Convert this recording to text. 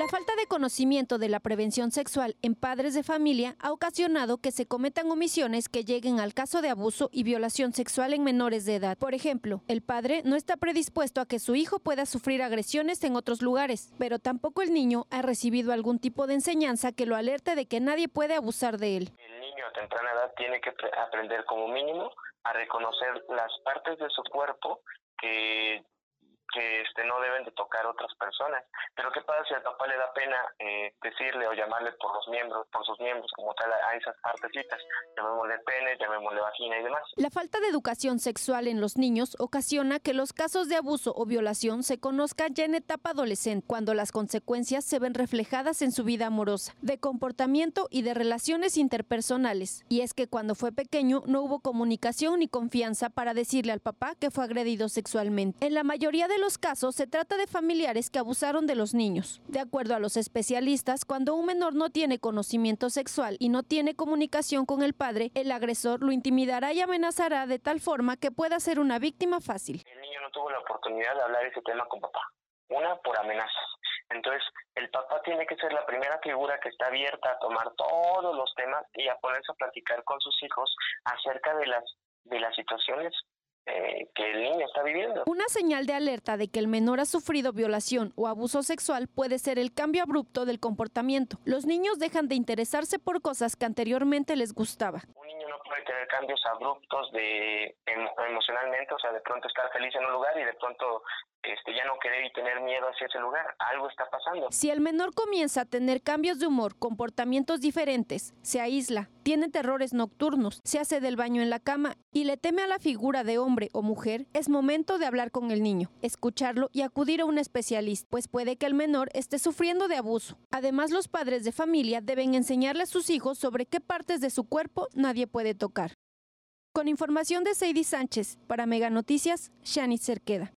La falta de conocimiento de la prevención sexual en padres de familia ha ocasionado que se cometan omisiones que lleguen al caso de abuso y violación sexual en menores de edad. Por ejemplo, el padre no está predispuesto a que su hijo pueda sufrir agresiones en otros lugares, pero tampoco el niño ha recibido algún tipo de enseñanza que lo alerte de que nadie puede abusar de él. El niño a temprana edad tiene que aprender como mínimo a reconocer las partes de su cuerpo que que este no deben de tocar otras personas. Pero qué pasa si al papá le da pena eh, decirle o llamarle por los miembros, por sus miembros como tal a esas partecitas, llamémosle pene, llamémosle vagina y demás. La falta de educación sexual en los niños ocasiona que los casos de abuso o violación se conozcan ya en etapa adolescente, cuando las consecuencias se ven reflejadas en su vida amorosa, de comportamiento y de relaciones interpersonales. Y es que cuando fue pequeño no hubo comunicación ni confianza para decirle al papá que fue agredido sexualmente. En la mayoría de los casos se trata de familiares que abusaron de los niños. De acuerdo a los especialistas, cuando un menor no tiene conocimiento sexual y no tiene comunicación con el padre, el agresor lo intimidará y amenazará de tal forma que pueda ser una víctima fácil. El niño no tuvo la oportunidad de hablar ese tema con papá. Una, por amenazas. Entonces, el papá tiene que ser la primera figura que está abierta a tomar todos los temas y a ponerse a platicar con sus hijos acerca de las de las situaciones eh, que el niño está viviendo. Una señal de alerta de que el menor ha sufrido violación o abuso sexual puede ser el cambio abrupto del comportamiento. Los niños dejan de interesarse por cosas que anteriormente les gustaba. Un niño no puede tener cambios abruptos de emocionalmente, o sea, de pronto estar feliz en un lugar y de pronto este, ya no querer y tener miedo hacia ese lugar. Algo está pasando. Si el menor comienza a tener cambios de humor, comportamientos diferentes, se aísla, tiene terrores nocturnos, se hace del baño en la cama y le teme a la figura de hombre o mujer, es momento de hablar con el niño, escucharlo y acudir a un especialista, pues puede que el menor esté sufriendo de abuso. Además, los padres de familia deben enseñarle a sus hijos sobre qué partes de su cuerpo nadie puede tocar. Con información de Sadie Sánchez, para Mega Noticias, Shani Cerqueda.